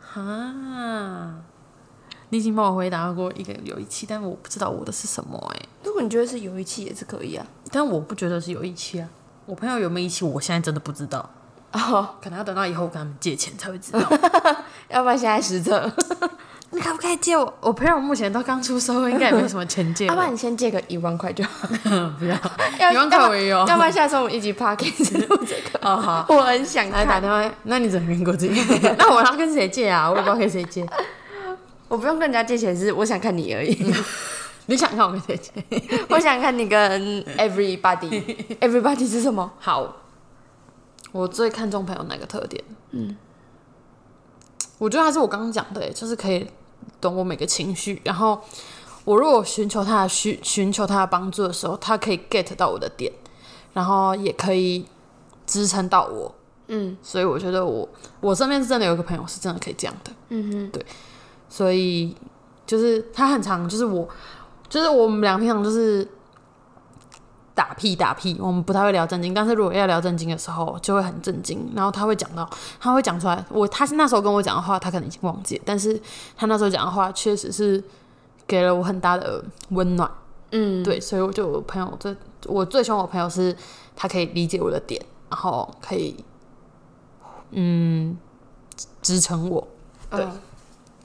哈，你已经帮我回答过一个有义气，但我不知道我的是什么哎、如果你觉得是有义气，也是可以啊。但我不觉得是有义气啊。我朋友有没有义气，我现在真的不知道，哦，可能要等到以后我跟他们借钱才会知道。要不然现在实测，你可不可以借我？我朋友目前都刚出社会，应该也没什么钱借。要不然你先借个一万块就好。不要，要一万块我也有。要不然下次我们一起 p a r k 录这个，哦好。我很想看。来打电话，那你怎么跟国际？那我要跟谁借啊？我也不知道跟谁借。我不用跟人家借钱，是我想看你而已。你想看我跟谁借？我想看你跟 everybody。everybody 是什么？好，我最看重朋友哪个特点？嗯，我觉得还是我刚刚讲的，就是可以懂我每个情绪，然后我如果寻求他的需寻求他的帮助的时候，他可以 get 到我的点，然后也可以支撑到我。嗯所以我觉得我我身边是真的有一个朋友是真的可以这样的。嗯哼，对，所以就是他很常，就是我，就是我们俩平常就是打屁打屁，我们不太会聊正经，但是如果要聊正经的时候，就会很震惊。然后他会讲到，他会讲出来，我他是那时候跟我讲的话，他可能已经忘记了，但是他那时候讲的话确实是给了我很大的温暖。嗯，对，所以我就我朋友最我最喜欢我朋友是他可以理解我的点，然后可以嗯支撑我。对嗯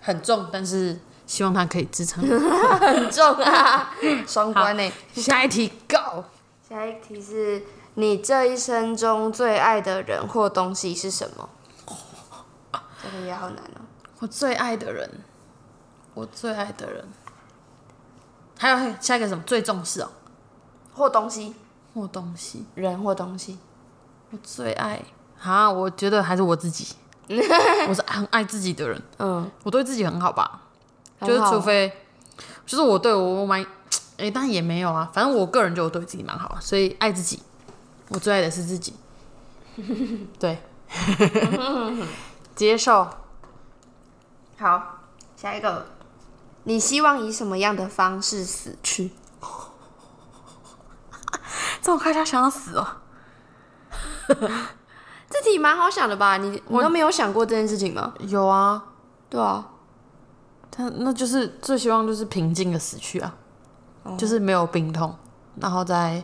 很重，但是希望他可以支撑我。很重啊，双关呢。下一题，Go！下一题是你这一生中最爱的人或东西是什么？这个也好难哦。我最爱的人，我最爱的人，还有下一个什么？最重视哦，或东西，或东西，人或东西。我最爱啊，我觉得还是我自己，我是很爱自己的人，嗯，我对自己很好吧，就是除非，就是我对我我蛮，哎、但也没有啊，反正我个人觉得我对自己蛮好，所以爱自己，我最爱的是自己，对，接受。好，下一个，你希望以什么样的方式死去？这么快就想要死哦？这题蛮好想的吧？你我都没有想过这件事情吗？有啊，对啊，他那就是最希望就是平静的死去啊，就是没有病痛，然后再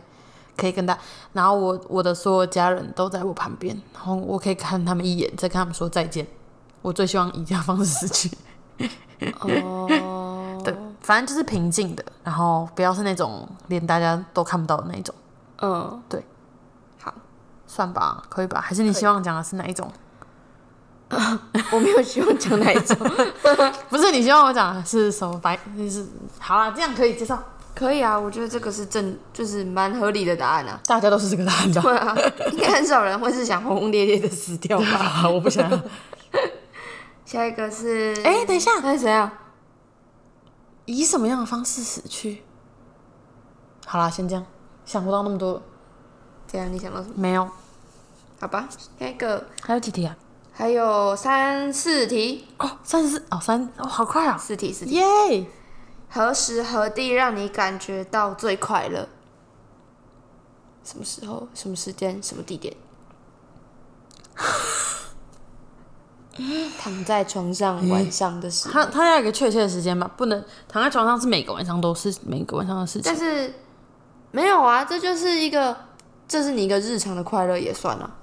可以跟大，然后我我的所有家人都在我旁边，然后我可以看他们一眼，再跟他们说再见。我最希望以这样方式死去。哦，对，反正就是平静的，然后不要是那种连大家都看不到的那一种，嗯，对，好，算吧，可以吧？还是你希望讲的是哪一种？我没有希望讲哪一种，不是你希望我讲的是什么白？就是好啦，这样可以接受，可以啊，我觉得这个是正，就是蛮合理的答案啊。大家都是这个答案吧？对啊，应该很少人会是想轰轰烈烈的死掉吧？我不想要。下一个是，哎等一下那是谁啊？以什么样的方式死去？好啦，先这样，想不到那么多，这样你想到什么？没有。好吧，下一个还有几题啊？还有三四题，哦，三四哦，三哦，好快啊！四题四题。耶！何时何地让你感觉到最快乐？什么时候？什么时间？什么地点？躺在床上晚上的时候，他他要有一个确切的时间吧，不能躺在床上是每个晚上都是每个晚上的事情但。是没有啊，这就是一个，这是你一个日常的快乐也算了。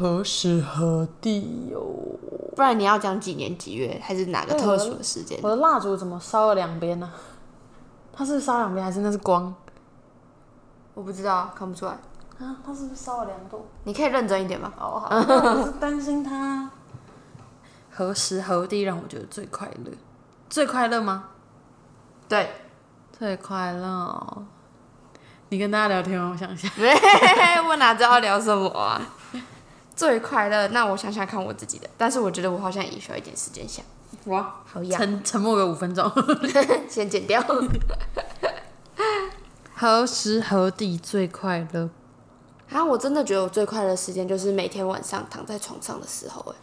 何时何地哟？不然你要讲几年几月，还是哪个特殊的时间？我的蜡烛怎么烧了两边呢？它是烧两边还是那是光我不知道，看不出来。啊？它是不是烧了两朵？你可以认真一点吗？哦，好，我是担心它。何时何地让我觉得最快乐？最快乐吗？对，最快乐哦、你跟大家聊天吗？我想一下。我哪知道聊什么啊？最快乐，那我想想看我自己的，但是我觉得我好像也需要一点时间想。哇，好呀，沉沉默个五分钟。先剪掉。何时何地最快乐？啊，我真的觉得我最快乐的时间就是每天晚上躺在床上的时候，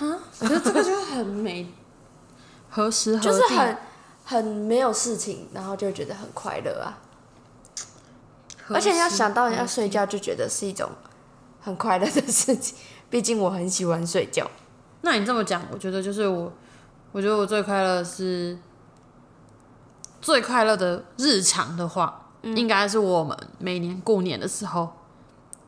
哎，我觉得这个就很美。何时何地？就是很很没有事情，然后就会觉得很快乐啊。而且要想到何要睡觉，就觉得是一种很快乐的事情。毕竟我很喜欢睡觉。那你这么讲，我觉得就是我，我觉得我最快乐的是最快乐的日常的话，应该是我们每年过年的时候，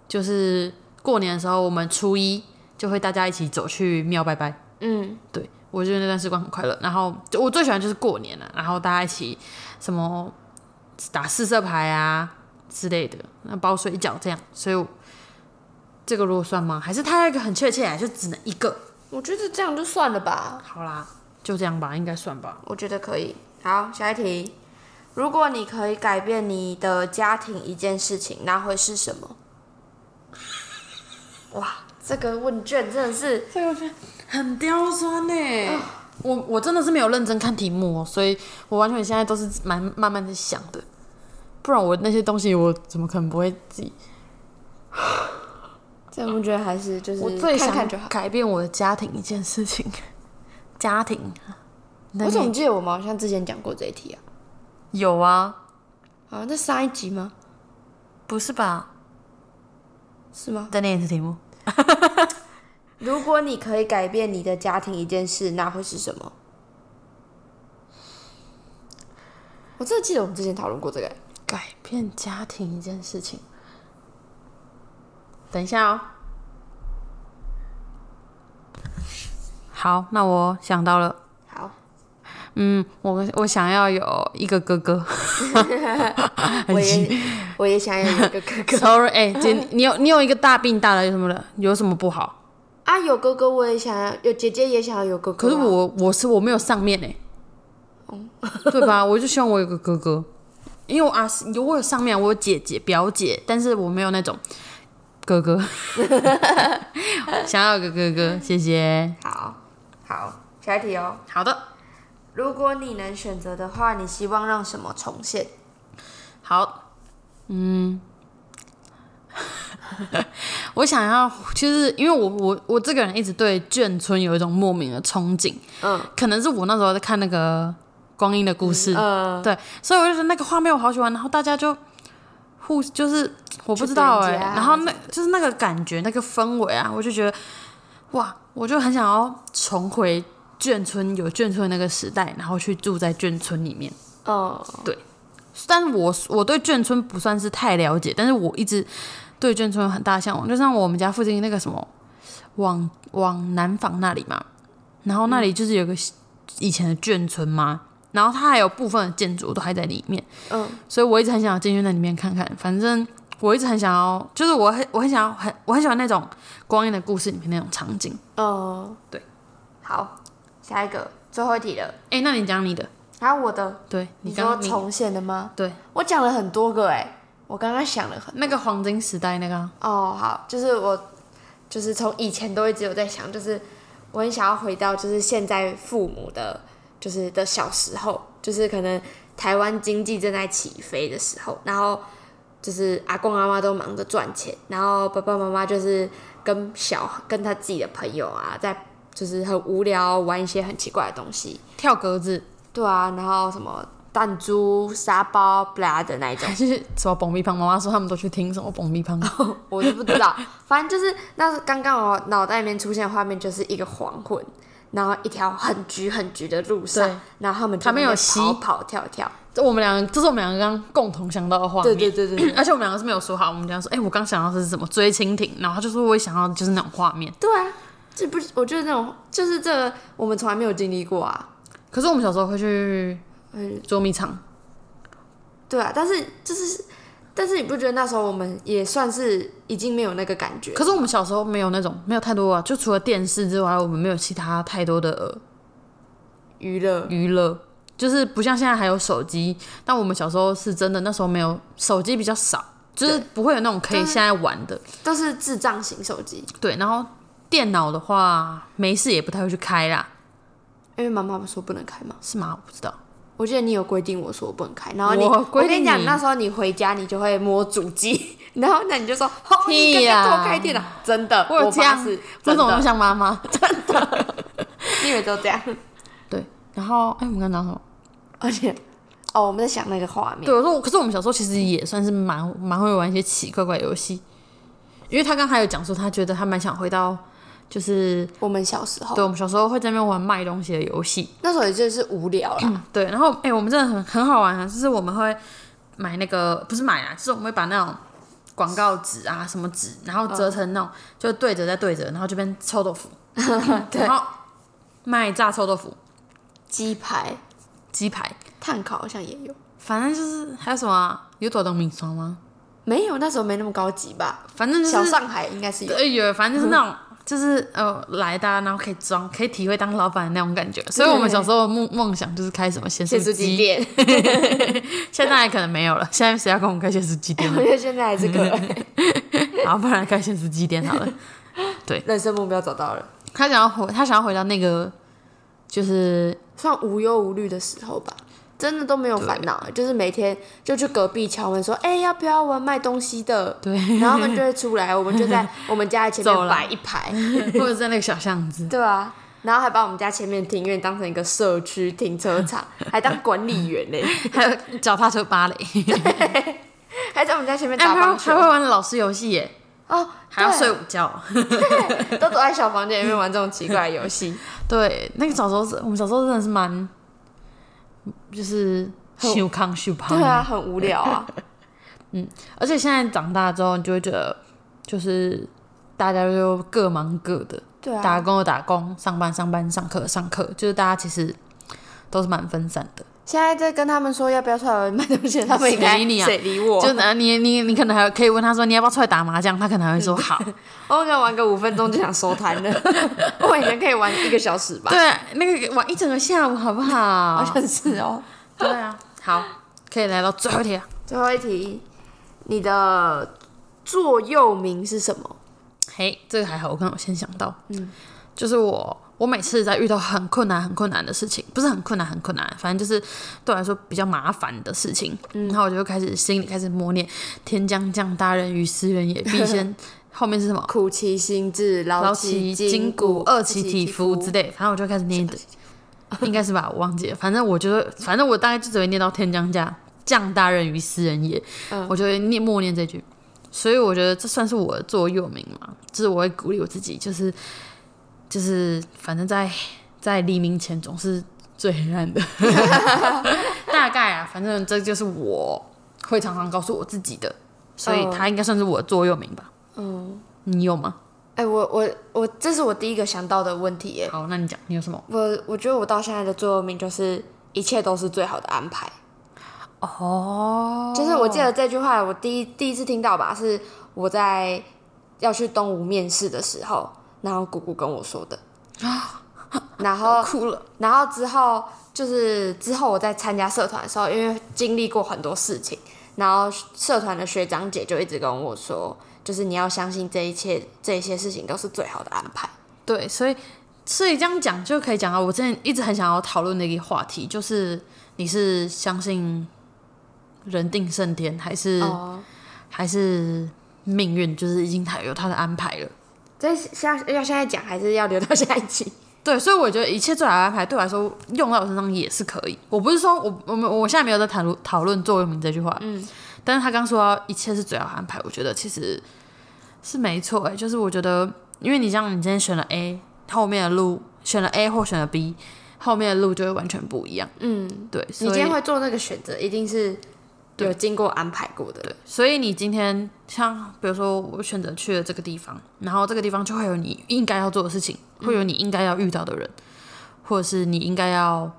就是过年的时候，我们初一就会大家一起走去庙拜拜。嗯，对我觉得那段时光很快乐。然后就我最喜欢就是过年了，然后大家一起什么打四色牌啊之类的，那包水饺这样。所以我这个如果算吗？还是它有一个很确切，就只能一个？我觉得这样就算了吧。好啦，就这样吧，应该算吧。我觉得可以。好，下一题。如果你可以改变你的家庭一件事情，那会是什么？哇，这个问卷真的是这个我觉得很刁钻呢。我我真的是没有认真看题目哦，所以我完全现在都是蛮慢慢的想的，不然我那些东西我怎么可能不会自己？这个问卷还是就是我最想看看就好。改变我的家庭一件事情，家庭。我你怎么记得我们好像之前讲过这一题啊？有啊？好像在上一集吗？不是吧？是吗？再念一次题目。如果你可以改变你的家庭一件事，那会是什么？我真的记得我们之前讨论过这个欸。改变家庭一件事情。等一下哦。好，那我想到了。好，嗯，我我想要有一个哥哥。我也我也想要有一个哥哥 Sorry，哎、姐，你有你有一个大病大的有什么的？有什么不好？啊，有哥哥我也想要，有姐姐也想要有哥哥啊、可是我我是我没有上面哎、对吧？我就希望我有个哥哥，因为我啊我有上面，我有姐姐表姐，但是我没有那种哥哥，想要个哥哥，谢谢。好好，下一题哦。好的，如果你能选择的话，你希望让什么重现？好，嗯，我想要，就是因为我我我这个人一直对眷村有一种莫名的憧憬，嗯。可能是我那时候在看那个《光阴的故事》呃，对，所以我就觉得那个画面我好喜欢，然后大家就互就是我不知道哎、然后那就是那个感觉那个氛围啊，我就觉得哇，我就很想要重回眷村有眷村那个时代，然后去住在眷村里面。哦，对，但是我我对眷村不算是太了解，但是我一直对眷村有很大的向往，就像我们家附近那个什么往往南坊那里嘛，然后那里就是有个以前的眷村嘛，然后它还有部分的建筑都还在里面，嗯，所以我一直很想要进去那里面看看。反正我一直很想要，就是我很我很想要很我很喜欢那种光阴的故事里面那种场景。嗯，对。好，下一个最后一题了。哎、那你讲你的，还有我的，对你说重现的吗？对我讲了很多个哎，我刚刚想了很那个黄金时代那个啊哦，好，就是我就是从以前都一直有在想，就是我很想要回到就是现在父母的，就是的小时候，就是可能台湾经济正在起飞的时候，然后就是阿公阿妈都忙着赚钱，然后爸爸妈妈就是跟小跟他自己的朋友啊，在就是很无聊玩一些很奇怪的东西，跳格子，对啊，然后什么弹珠、沙包、布拉的那一种。还是什么蹦咪胖？妈妈说他们都去听什么蹦咪胖。我就不知道，反正就是那刚刚我脑袋里面出现的画面，就是一个黄昏，然后一条很橘很橘的路上，然后他们就他们有在那边溪跑跑跳跳，这我们两个，这是我们两个刚刚共同想到的画面。对对对对对 而且我们两个是没有说好，我们这样说，哎、我刚想到的是什么追蜻蜓，然后他就说我也想要就是那种画面。对啊，这不是我觉得那种就是这个我们从来没有经历过啊，可是我们小时候会去嗯，捉迷藏，对啊，但是就是。但是你不觉得那时候我们也算是已经没有那个感觉？可是我们小时候没有那种没有太多啊，就除了电视之外，我们没有其他太多的娱乐娱乐，就是不像现在还有手机。但我们小时候是真的，那时候没有手机比较少，就是不会有那种可以现在玩的。都是智障型手机，对，然后电脑的话，没事也不太会去开啦，因为妈妈说不能开嘛。是吗？我不知道。我记得你有规定我说我不能开，然后你我规定跟你讲，你那时候你回家你就会摸主机，然后那你就说哦，你屁呀。刚刚偷开电脑，真的，我有这样，发誓为什么那么真的，像妈妈？你以为都这样？对，然后哎，我们刚刚讲什么？而且哦，我们在想那个画面，对，我说，可是我们小时候其实也算是蛮蛮会玩一些奇奇怪怪的游戏，因为他刚才有讲说，他觉得他蛮想回到，就是我们小时候。对我们小时候会在那边玩卖东西的游戏，那时候也就是无聊啦，对，然后哎、我们真的很很好玩啊，就是我们会买那个不是买啊，就是我们会把那种广告纸啊什么纸，然后折成那种、就对折再对折，然后这边臭豆腐，然后卖炸臭豆腐、鸡排、鸡排，炭烤好像也有，反正就是还有什么啊、有朵东米霜吗？没有那时候没那么高级吧？反正就是小上海应该是有，对，有，反正就是那种，就是呃来的啊、然后可以装，可以体会当老板的那种感觉。所以我们小时候梦梦想就是开什么咸酥咸酥鸡鸡，店，现在可能没有了。现在谁要跟我们开现实鸡店我？觉 得现在还是可以，然后不然开现实鸡店好了。对人生目标找到了，他想要回，他想要回到那个，就是算无忧无虑的时候吧。真的都没有烦恼，就是每天就去隔壁敲门说：“哎、要不要玩卖东西的？”对，然后他们就会出来，我们就在 我们家的前面摆一排，或者在那个小巷子。对啊，然后还把我们家前面庭院当成一个社区停车场，还当管理员呢，还有脚踏车芭蕾，还在我们家前面打棒球。还会玩老师游戏耶，哦，还要睡午觉。都躲在小房间里面玩这种奇怪的游戏，对，那个小时候是我们小时候真的是蛮，就是修康修胖。对啊，很无聊啊，嗯而且现在长大之后，你就会觉得，就是大家就各忙各的，对啊，打工的打工，上班上班，上课上课，就是大家其实都是蛮分散的。现在在跟他们说要不要出来卖东西，他们应该谁理你啊谁理我？就呃你你你可能还可以问他说你要不要出来打麻将，他可能还会说好。我可能玩个五分钟就想收摊了，我以前可以玩一个小时吧，对，那个玩一整个下午好不好？好像是哦。对啊，好，可以来到最后一题了。最后一题，你的座右铭是什么？嘿，这个还好，我刚刚先想到，嗯，就是我，我每次在遇到很困难、很困难的事情，不是很困难、很困难，反正就是对我来说比较麻烦的事情，然后我就开始心里开始默念“天将降大任于斯人也，必先 ”，后面是什么？苦其心志，劳劳其其筋骨，饿饿其体肤之类，反正我就开始念，应该是吧，我忘记了。反正我觉得，反正我大概就只会念到“天将降降大任于斯人也”，嗯我就会念默念这句。所以我觉得这算是我的座右铭嘛，就是我会鼓励我自己，就是就是反正在在黎明前总是最黑暗的，大概啊，反正这就是我会常常告诉我自己的，所以哦它应该算是我的座右铭吧。嗯，你有吗？哎、我我我，这是我第一个想到的问题耶。好，那你讲，你有什么？我我觉得我到现在的座右铭就是一切都是最好的安排。哦，就是我记得这句话，我第一第一次听到吧，是我在要去东吴面试的时候，然后姑姑跟我说的。然后哭了。然后之后就是之后我在参加社团的时候，因为经历过很多事情，然后社团的学长姐就一直跟我说，就是你要相信这一切这一些事情都是最好的安排。对，所以所以这样讲就可以讲到我之前一直很想要讨论的一个话题，就是你是相信人定胜天，还是、哦，还是命运就是已经他有他的安排了？这现在要现在讲，还是要留到下一集？对，所以我觉得一切最好的安排对我来说用在我身上也是可以。我不是说我我们我现在没有在讨论讨论座右铭这句话，嗯，但是他刚说到一切是最好的安排，我觉得其实是没错哎、就是我觉得因为你像，你今天选了 A，后面的路选了 A 或选了 B，后面的路就会完全不一样。嗯，对，你今天会做那个选择，一定是有经过安排过的。对。所以你今天像比如说我选择去了这个地方，然后这个地方就会有你应该要做的事情，会有你应该要遇到的人，或者是你应该要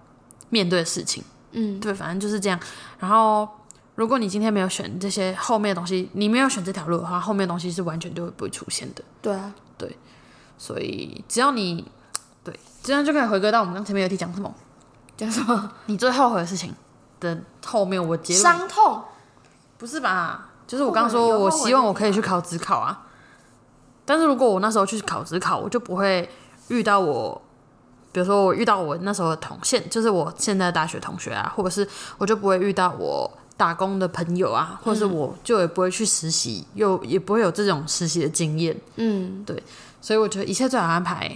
面对的事情。嗯，对，反正就是这样。然后如果你今天没有选这些后面的东西，你没有选这条路的话，后面的东西是完全就会不会出现的。对啊，对。所以只要你对，这样就可以回归到我们刚前面有提讲什么，讲什么？你最后悔的事情的后面，我结论伤痛？不是吧？就是我刚刚说，我希望我可以去考职考啊。但是如果我那时候去考职考，我就不会遇到我，比如说我遇到我那时候的同现，就是我现在大学同学啊，或者是我就不会遇到我打工的朋友啊，或者是我就也不会去实习，又也不会有这种实习的经验。嗯，对所以我觉得一切最好安排。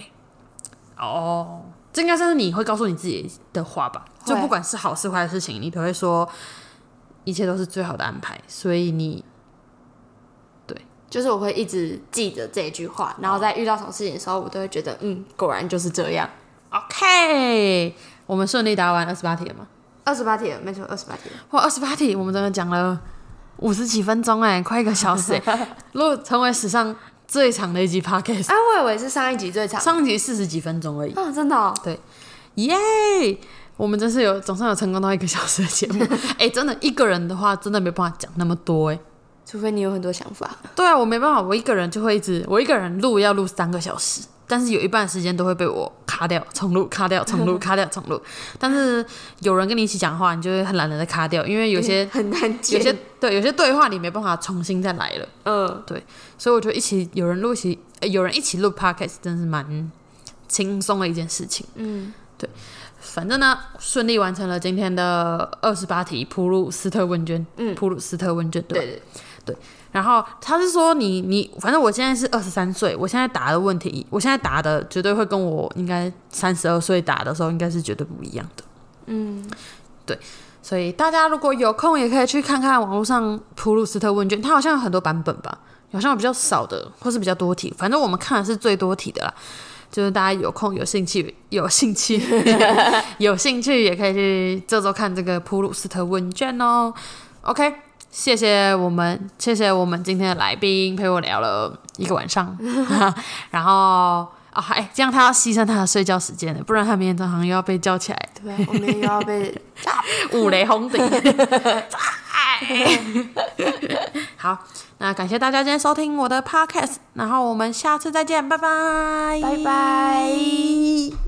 哦，这应该算是你会告诉你自己的话吧？就不管是好是坏的事情，你都会说一切都是最好的安排。所以你对就是我会一直记着这一句话，然后在遇到什么事情的时候，我都会觉得，嗯，果然就是这样。OK，我们顺利答完二十八题了吗？二十八题了，没错，二十八题了。哇，二十八题，我们真的讲了五十几分钟哎，快一个小时哎，如果成为史上最长的一集 Podcast，啊，我以为是上一集最长。上一集四十几分钟而已，啊，真的、哦，耶！我们真是有总算有成功到一个小时的节目，哎、真的一个人的话，真的没办法讲那么多哎。除非你有很多想法。对啊，我没办法，我一个人就会一直，我一个人录要录三个小时，但是有一半时间都会被我卡掉、重录、卡掉、重录、卡掉、重录。但是有人跟你一起讲话，你就会很懒得再卡掉，因为有些很难有接，些对有些对话你没办法重新再来了，嗯，对所以我觉得一起有人录一起，呃有人一起录 podcast 真是蛮轻松的一件事情。嗯，对反正呢，顺利完成了今天的二十八题普鲁斯特问卷，嗯。普鲁斯特问卷对吧？对。对，然后他是说你你，反正我现在是二十三岁，我现在答的问题，我现在答的绝对会跟我应该三十二岁答的时候应该是绝对不一样的。嗯，对所以大家如果有空，也可以去看看网络上普鲁斯特问卷，它好像有很多版本吧，好像有比较少的，或是比较多题。反正我们看的是最多题的啦。就是大家有空、有兴趣、有兴趣、有兴趣，也可以去这周看这个普鲁斯特问卷哦。OK，谢谢我们，谢谢我们今天的来宾陪我聊了一个晚上，然后啊，哎、这样他要牺牲他的睡觉时间了，不然他明天早上又要被叫起来。对啊，我们又要被 五雷轰顶。好，那感谢大家今天收听我的 podcast，然后我们下次再见，拜拜，拜拜。